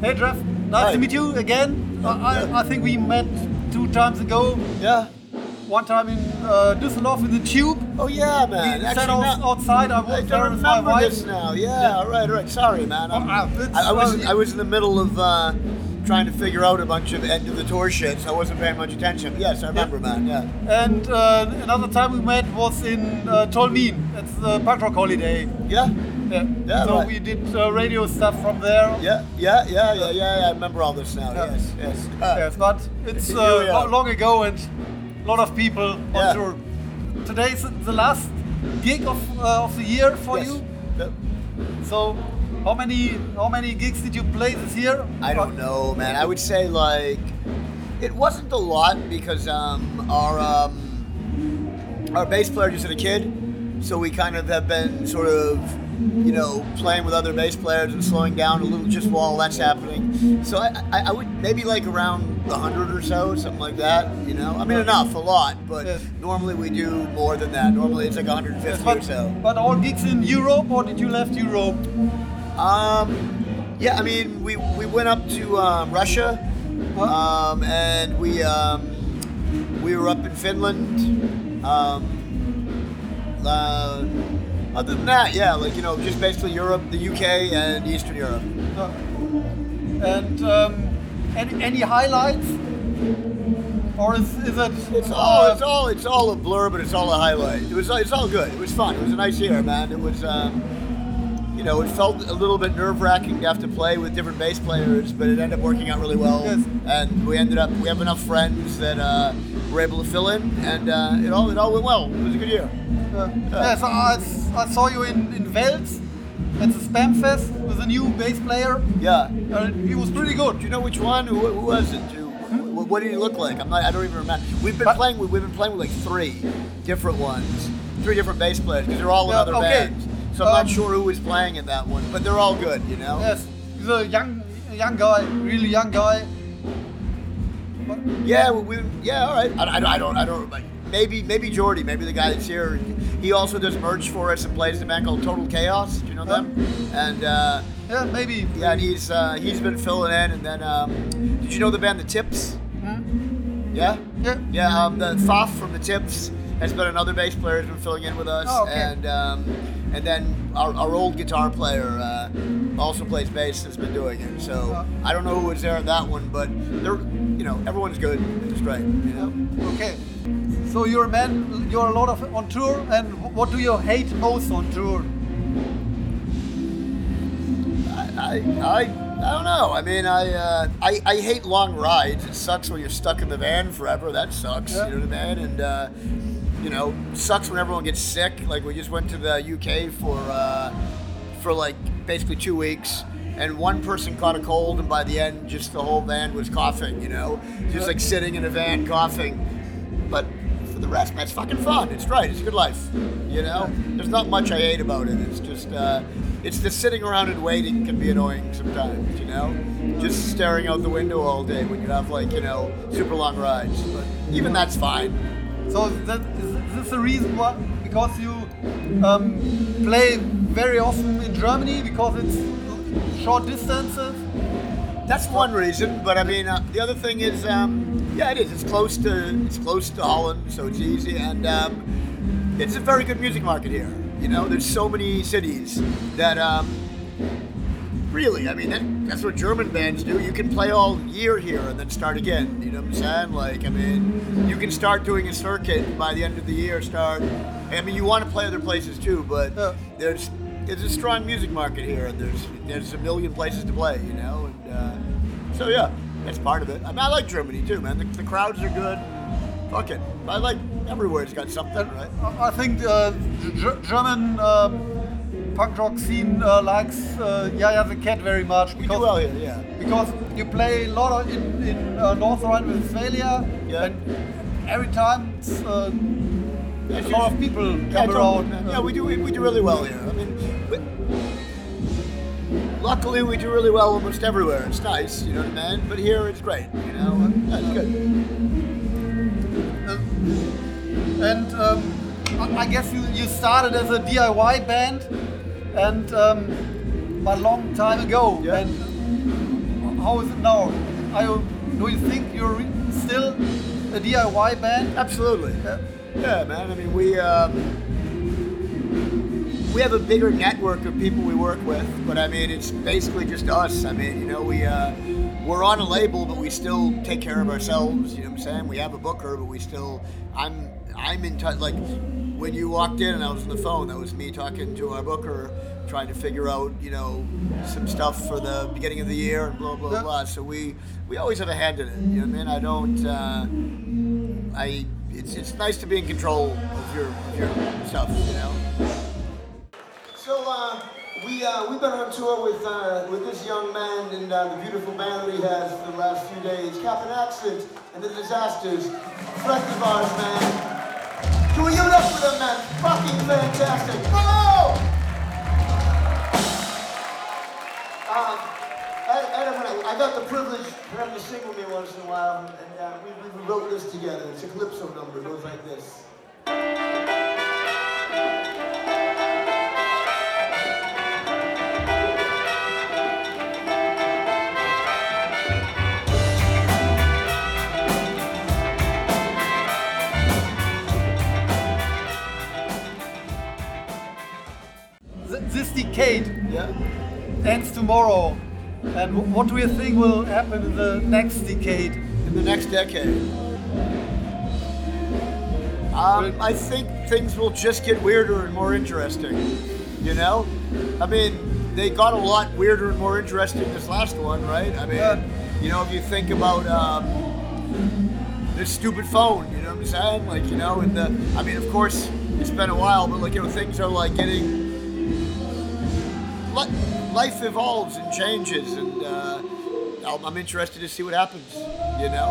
Nice Hi. to meet you again. I, I. I think we met two times ago. Yeah. One time in uh, Düsseldorf in the tube. Oh yeah, We man. sat Actually, out- now- outside. I I there with my remember wife. this now. Yeah, Yeah. right, right. Sorry, man. Oh, ah, I, I was I was in the middle of uh, trying to figure out a bunch of end of the tour shit, so I wasn't paying much attention. Yes, I remember, man. Yeah. And uh, another time we met was in uh, Tolmin. It's the punk rock holiday. Yeah. Yeah. Yeah, so right. we did uh, radio stuff from there. Yeah, yeah, yeah, yeah, yeah. I remember all this now. Yeah. Yes, yes. Uh, Yes, but it's uh, long ago and a lot of people on Yeah. tour. Today's the last gig of, uh, of the year for yes. you. Yep. So, how many how many gigs did you play this year? I don't know, man. I would say like it wasn't a lot because um, our um, our bass player just had a kid, so we kind of have been sort of you know playing with other bass players and slowing down a little just while that's happening. So I, I, I would maybe like around a hundred or so, something like that. You know, I mean enough, a lot, but Yes. normally we do more than that. Normally it's like 150 Yes, or but, so. but all gigs in Europe, or did you left Europe? Um, yeah, I mean, we, we went up to um, Russia, um, and we um, we were up in Finland. Um, uh, other than that, yeah, like you know, just basically Europe, the UK, and Eastern Europe. Uh, and um, any, any highlights? Or is, is it? It's all uh, it's all it's all a blur, but it's all a highlight. It was it's all good. It was fun. It was a nice year, man. It was. Um, know, it felt a little bit nerve wracking to have to play with different bass players, but it ended up working out really well. Yes. And we ended up, we have enough friends that uh, were able to fill in, and uh, it all it all went well. It was a good year. Uh, yes, I, I saw you in, in Wels at the Sbäm Fest with a new bass player. Yeah. Uh, he was pretty good. Do you know which one? Who, who was it? Do, what, what did he look like? I'm not. I don't even remember. We've been But- playing. With, we've been playing with like three different ones, three different bass players because they're all in Yeah, other okay. bands. So I'm Um, not sure who was playing in that one, but they're all good. You know. Yes, he's a young young guy, really young guy. But, Yeah, we, we yeah, all right. I, I, I don't, I don't. Like, maybe, maybe Jordy, maybe the guy that's here. He also does merch for us and plays the band called Total Chaos. Do you know them? And uh, yeah, maybe. yeah, and he's uh, he's been filling in. And then, um, did you know the band The Tips? Hmm? Yeah, Yeah. yeah. Um, the Foff from The Tips has been another bass player who's been filling in with us. Oh, okay. And um, and then our, our old guitar player uh, also plays bass. Has been doing it. So Oh. I don't know who was there at that one, but they're you know everyone's good. It's great. You know. Okay. So you're a man. You're a lot of on tour, and what do you hate most on tour? I, I, I, I don't know. I mean, I, uh, I, I hate long rides. It sucks when you're stuck in the van forever. That sucks. Yeah. You know what I mean? And uh, you know, sucks when everyone gets sick. Like we just went to the UK for uh, for like basically two weeks. And one person caught a cold, and by the end, just the whole van was coughing. You know, just like sitting in a van coughing. For the rest, man, it's fucking fun. It's great. It's a good life. You know, there's not much I hate about it. It's just, uh, it's just sitting around and waiting can be annoying sometimes. You know, just staring out the window all day when you have like you know super long rides. But even that's fine. So that is this the reason why? Because you um, play very often in Germany because it's short distances. That's one reason, but I mean, uh, the other thing is, um, yeah, it is. It's close to it's close to Holland, so it's easy, and um, it's a very good music market here. You know, there's so many cities that um, really, I mean, that, that's what German bands do. You can play all year here and then start again. You know what I'm saying? Like, I mean, you can start doing a circuit by the end of the year. Start. I mean, you want to play other places too, but there's there's a strong music market here, and there's there's a million places to play. You know, so yeah, that's part of it. I mean, I like Germany too, man. The, the crowds are good. Fuck it, I like everywhere's got something, right? I think uh, the Ger- German um, punk rock scene uh, likes uh, Jaya the Cat very much We do well here, yeah. because you play a lot of in, in uh, North Rhine-Westphalia, Yeah. and every time it's, uh, a lot of people Yeah, come around. uh, Yeah, we do. We, we do really well here. I mean, luckily we do really well almost everywhere. It's nice, you know what I mean. But here it's great, you know. and Yeah, it's good. And um, I guess you, you started as a DIY band, and um, a long time ago. Yeah. And how is it now? Are you, do you think you're still a DIY band? Absolutely. Yeah. Yeah, man. I mean, we um, we have a bigger network of people we work with, but I mean, it's basically just us. I mean, you know, we uh, we're on a label, but we still take care of ourselves. You know what I'm saying? We have a booker, but we still. I'm I'm in touch. Like when you walked in and I was on the phone, that was me talking to our booker, trying to figure out, you know, some stuff for the beginning of the year and blah blah blah. So we we always have a hand in it. You know what I mean? I don't. Uh, I it's it's nice to be in control of your of your stuff, you know. So uh, we uh, we've been on tour with uh, with this young man and uh, the beautiful band that he has for the last few days, Captain Accident and the Disasters, of ours, man. Can we give it up for them, man? Fucking fantastic! Bravo! Um, I, got the privilege for them to sing with me once in a while, and uh, we, we wrote this together. It's a calypso number. It goes like this. Decade Yeah. ends tomorrow. And what do you think will happen in the next decade? in the next decade? Um, I think things will just get weirder and more interesting. You know, I mean, they got a lot weirder and more interesting this last one, right? I mean, Yeah. you know, if you think about um, this stupid phone, you know what I'm saying? Like, you know, and the, I mean, of course, it's been a while, but like, you know, things are like getting li- life evolves and changes, and uh, I'm- interested to see what happens. You know,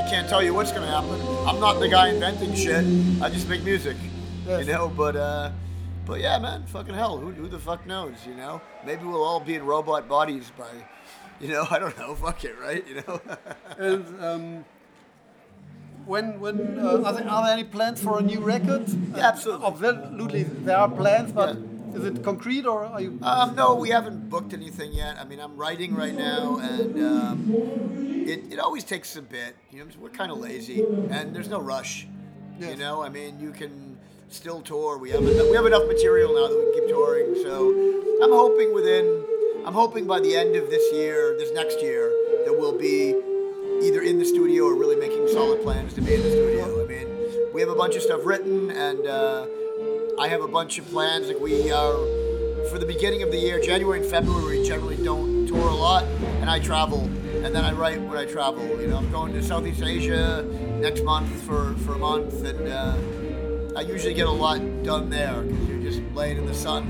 I can't tell you what's gonna happen. I'm not the guy inventing shit. I just make music. Yes. You know, but uh, but yeah, man, fucking hell, who, who the fuck knows? You know, maybe we'll all be in robot bodies by, you know, I don't know, fuck it, right? You know. And um, when when uh, are, there, are there any plans for a new record? Yeah, absolutely. Absolutely, there are plans, but Yeah. Is it concrete or are you? Um, no, we haven't booked anything yet. I mean, I'm writing right now, and um, it, it always takes a bit. You know, we're kind of lazy, and there's no rush. You know, I mean, you can still tour. We have enough, we have enough material now that we can keep touring. So I'm hoping within, I'm hoping by the end of this year, this next year, that we'll be either in the studio or really making solid plans to be in the studio. I mean, we have a bunch of stuff written, and uh, I have a bunch of plans. Like we are for the beginning of the year, January and February, we generally don't tour a lot, and I travel, and then I write when I travel. You know, I'm going to Southeast Asia next month for, for a month, and uh, I usually get a lot done there because you're just laying in the sun,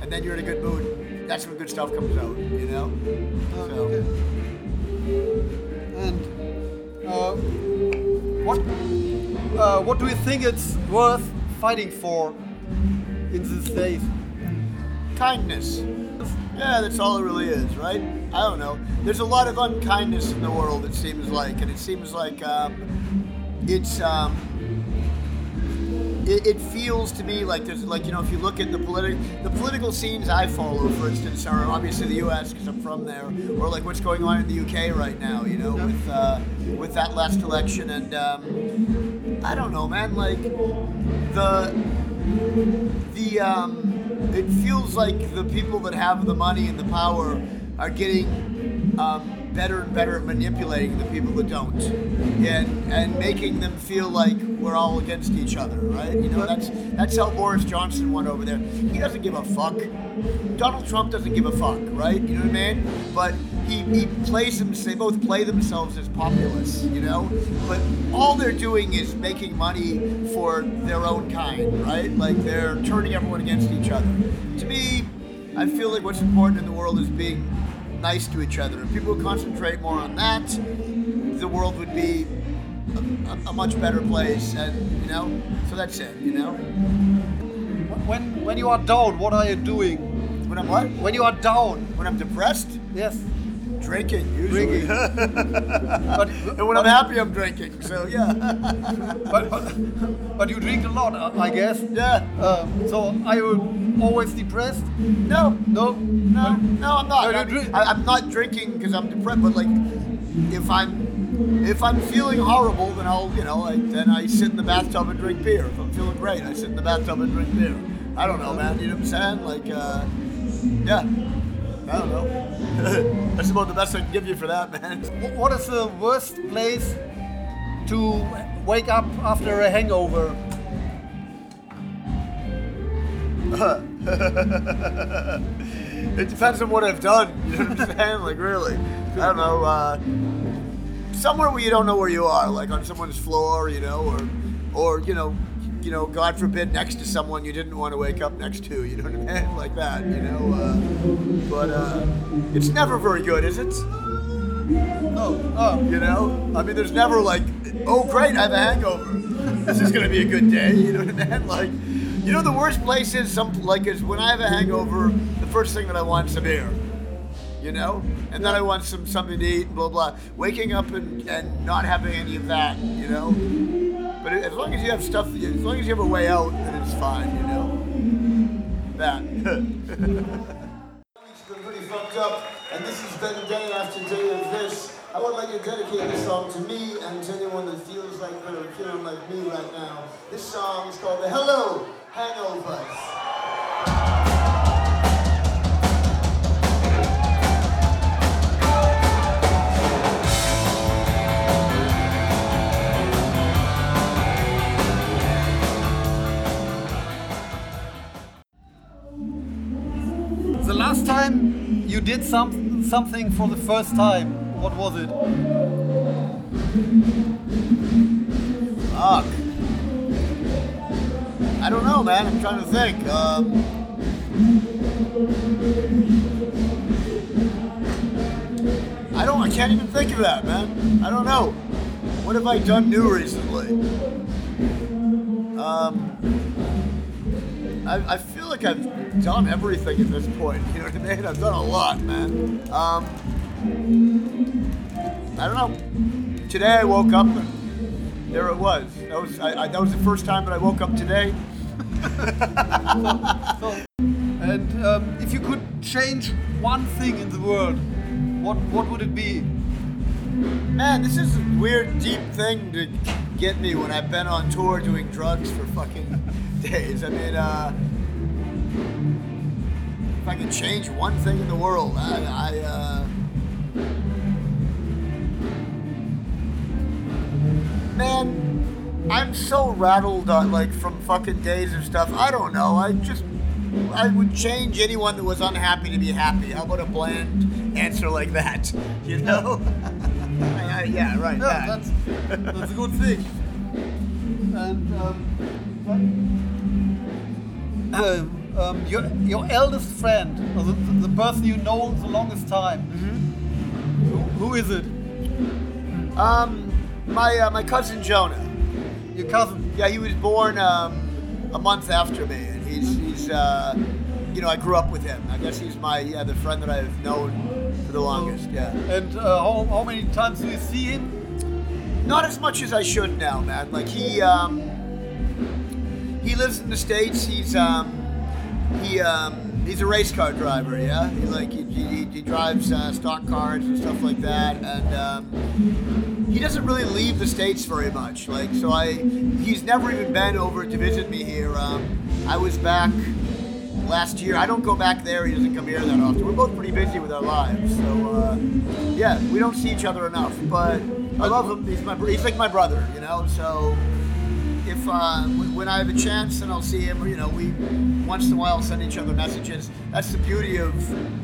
and then you're in a good mood. That's when good stuff comes out. You know. Uh, So. okay. And uh, what uh, what do you think it's worth fighting for in these days? kindness. Yeah, that's all it really is, right? I don't know. There's a lot of unkindness in the world, it seems like, and it seems like um, it's. Um, it, it feels to me like there's like you know if you look at the political the political scenes I follow, for instance, are obviously the U.S. because I'm from there, or like what's going on in the U.K. right now, you know, with uh, with that last election, and um, I don't know, man, like the the um, it feels like the people that have the money and the power are getting um, better and better at manipulating the people that don't, and and making them feel like we're all against each other, right? You know, that's that's how Boris Johnson went over there. He doesn't give a fuck. Donald Trump doesn't give a fuck, right? You know what I mean? But he, he plays them. They both play themselves as populists, you know. But all they're doing is making money for their own kind, right? Like they're turning everyone against each other. To me, I feel like what's important in the world is being nice to each other. If people concentrate more on that, the world would be a, a, much better place. And you know, so that's it. You know, When when you are down, what are you doing? when I'm what? When you are down, When I'm depressed, yes. Drinking usually. Drinking. But, and when I'm happy, I'm drinking. So yeah, but, but, but you drink a lot, I I guess. yeah. Um, so are you always depressed? No, No? no, no, I'm not. No, I'm, I'm not drinking because I'm depressed. But like, if I'm if I'm feeling horrible, then I'll you know I, then I sit in the bathtub and drink beer. If I'm feeling great, I sit in the bathtub and drink beer. I don't know, man. You know what I'm saying? Like, uh, yeah. I don't know. That's about the best I can give you for that, man. What is the worst place to wake up after a hangover? it depends on what I've done. You know what I'm saying? Like really, I don't know. Uh, somewhere where you don't know where you are, like on someone's floor, you know, or or you know, you know, God forbid, next to someone you didn't want to wake up next to. You know what I mean? Like that, you know. Uh, but uh, it's never very good, is it? No. Oh. You know, I mean, there's never like, oh great, I have a hangover. This is gonna be a good day. You know what I mean? Like, you know, the worst place is some like is when I have a hangover. The first thing that I want is a beer. You know, and then I want some something to eat. Blah blah. Waking up and, and not having any of that. You know. But as long as you have stuff, as long as you have a way out, then it's fine. You know. That. It's been pretty fucked up, and this has been day after day of this. I would like to dedicate this song to me and to anyone that feels like they're feeling like me right now. This song is called the Hello Hangovers. Did some, something for the first time, what was it? Fuck. I don't know, man. I'm trying to think. Um, I don't. I can't even think of that, man. I don't know. What have I done new recently? Um, I, I like I've done everything at this point. You know what I mean? I've done a lot, man. Um, I don't know. Today I woke up and there it was. That was I, I, that was the first time that I woke up today. And um, if you could change one thing in the world, what what would it be? Man, this is a weird, deep thing to get me when I've been on tour doing drugs for fucking days. I mean, uh, if I could change one thing in the world, I, I uh, man, I'm so rattled on like from fucking days of stuff. I don't know. I just I would change anyone that was unhappy to be happy. How about a bland answer like that? You know? I- I- yeah, right. Yeah, that. that's that's a good thing. And um, um, um, your your eldest friend, or the, the person you know the longest time, who, who is it? Um, my uh, my cousin Jonah. Your cousin? Yeah, he was born um, a month after me, and he's he's uh, you know I grew up with him. I guess he's my yeah the friend that I've known for the longest. Yeah, And uh, how, how many times do you see him? not as much as I should now, man. Like he um, he lives in the states. He's um, he um, he's a race car driver. Yeah, he like he, he, he drives uh, stock cars and stuff like that, and. Um, he doesn't really leave the states very much. Like, so I, he's never even been over to visit me here. Um, I was back last year. I don't go back there. He doesn't come here that often. We're both pretty busy with our lives, so uh, yeah, we don't see each other enough. But I love him. He's my, he's like my brother, you know. So if uh, when I have a chance, then I'll see him. Or, you know, we once in a while send each other messages. That's the beauty of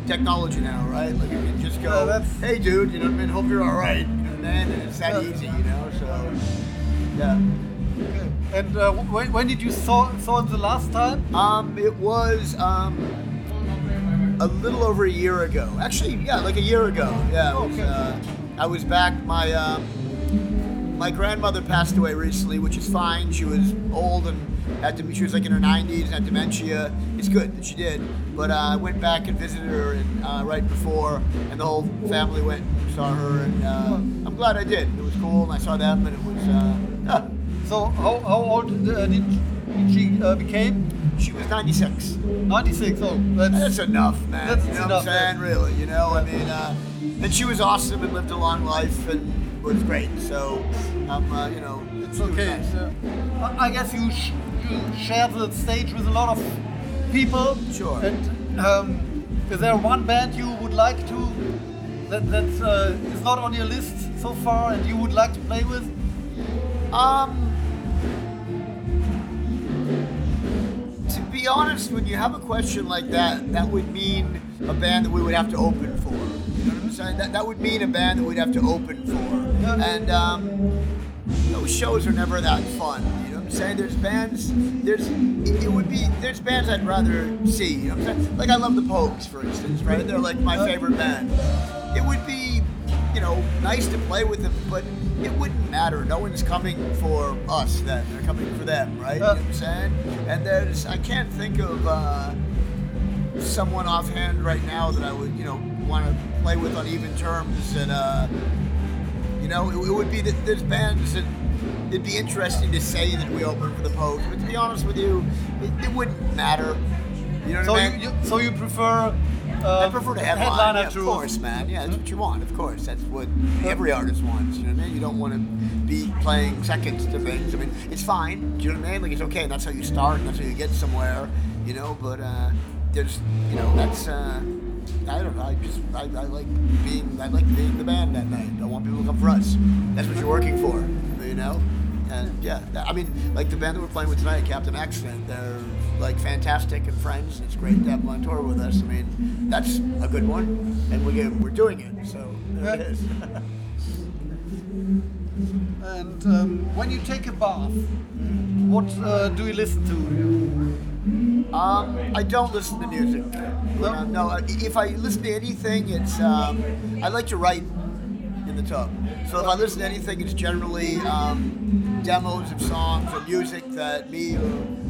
technology now, right? Like you can just go, "Hey, dude, you know what I mean? Hope you're all right." And then it's that Yeah. easy, you know. So yeah. And uh, when, when did you saw saw him the last time? Um, it was um, a little over a year ago. Actually, yeah, like a year ago. Yeah, it was, uh, I was back. My um, my grandmother passed away recently, which is fine. She was old and had to, she was like in her 90s and had dementia. It's good that she did. But uh, I went back and visited her and, uh, right before, and the whole family went and saw her. And uh, I'm glad I did. It was cool, and I saw them, and it was. Uh, yeah. So how, how old uh, did she uh, became? She was 96. 96. Oh, that's, That's enough, man. That's you know enough, what I'm saying? Really, you know. I mean, uh, and she was awesome and lived a long life and was great. So, um, uh, you know, it's okay. So, I I guess you, sh- you share the stage with a lot of people. Sure. And um, is there one band you would like to that that uh, is not on your list so far and you would like to play with? Um, to be honest, when you have a question like that, that would mean a band that we would have to open for. That, that would mean a band that we'd have to open for. And um, those shows are never that fun. You know what I'm saying? There's bands, there's, it, it would be, there's bands I'd rather see. You know what I'm saying? Like I love the Pogues, for instance, right? They're like my favorite band. It would be, you know, nice to play with them, but it wouldn't matter. No one's coming for us then. They're coming for them, right? You know what I'm saying? And there's, I can't think of uh, someone offhand right now that I would, you know, want to play with on even terms. And, uh, you know, it, it would be that there's bands that it'd be interesting to say that we open for the Pogues, but to be honest with you, it, it wouldn't matter. You know So what I you, mean? you so you prefer? Uh, I prefer to headline, headliner yeah, of course, man. Yeah, that's what you want. Of course, that's what every artist wants. You know what I mean? You don't want to be playing seconds to things. I mean, it's fine. Do you know what I mean? Like it's okay. That's how you start. And that's how you get somewhere. You know, but uh, there's, you know, that's. Uh, I don't know. I just I, I like being I like being the band that night. I want people to come for us. That's what you're working for. You know. And yeah, I mean, like the band that we're playing with tonight, Captain Accident, they're like fantastic and friends. It's great to have them on tour with us. I mean, that's a good one, and we get, we're doing it. So there it Yeah. And um, when you take a bath, what uh, do you listen to? Um, I don't listen to music. No? Uh, no, if I listen to anything, it's um, I like to write in the tub. So if I listen to anything, it's generally um, demos of songs or music that me or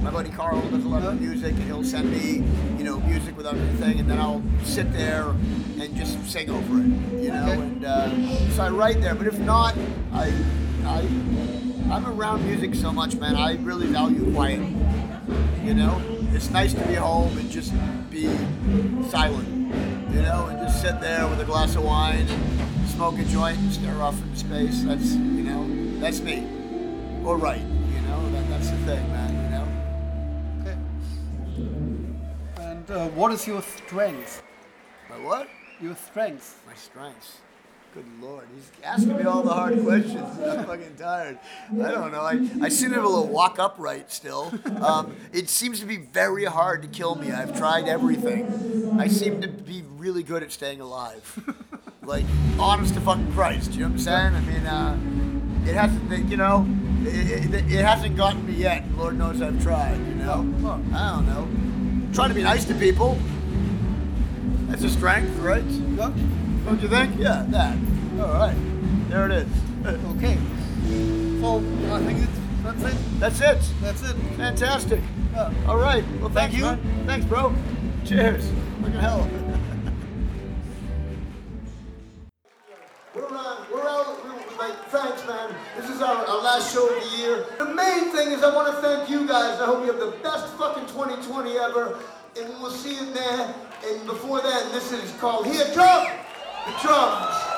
my buddy Carl does a lot of music, and he'll send me, you know, music without anything, and then I'll sit there and just sing over it, you know. Okay. And uh, so I write there. But if not, I, I, I'm around music so much, man. I really value quiet. You know, it's nice to be home and just be silent. You know, and just sit there with a glass of wine and smoke a joint and stare off into space. That's you know, that's me. Or right. You know, that, that's the thing, man. You know. Okay. And uh, what is your strength? My what? Your strength. My strengths. Good lord, he's asking me all the hard questions. I'm fucking tired. I don't know. I, I seem to be able to walk upright still. Um, it seems to be very hard to kill me. I've tried everything. I seem to be really good at staying alive. Like, honest to fucking Christ. You know what I'm saying? I mean, uh, it hasn't, you know, it, it, it hasn't gotten me yet. Lord knows I've tried, you know? Oh. I don't know. Trying to be nice to people. That's a strength, right? Yeah? Don't you think? Yeah, that. All right. There it is. Okay. So I think it's, that's it. That's it. That's it. Fantastic. Yeah. All right. Well, Thank thanks, you. man. Thanks, bro. Cheers. Look at hell. We're out, we're, like, thanks, man. This is our, our last show of the year. The main thing is I want to thank you guys. I hope you have the best fucking 2020 ever. And we'll see you there. And before that, this is called Here Come the Drums.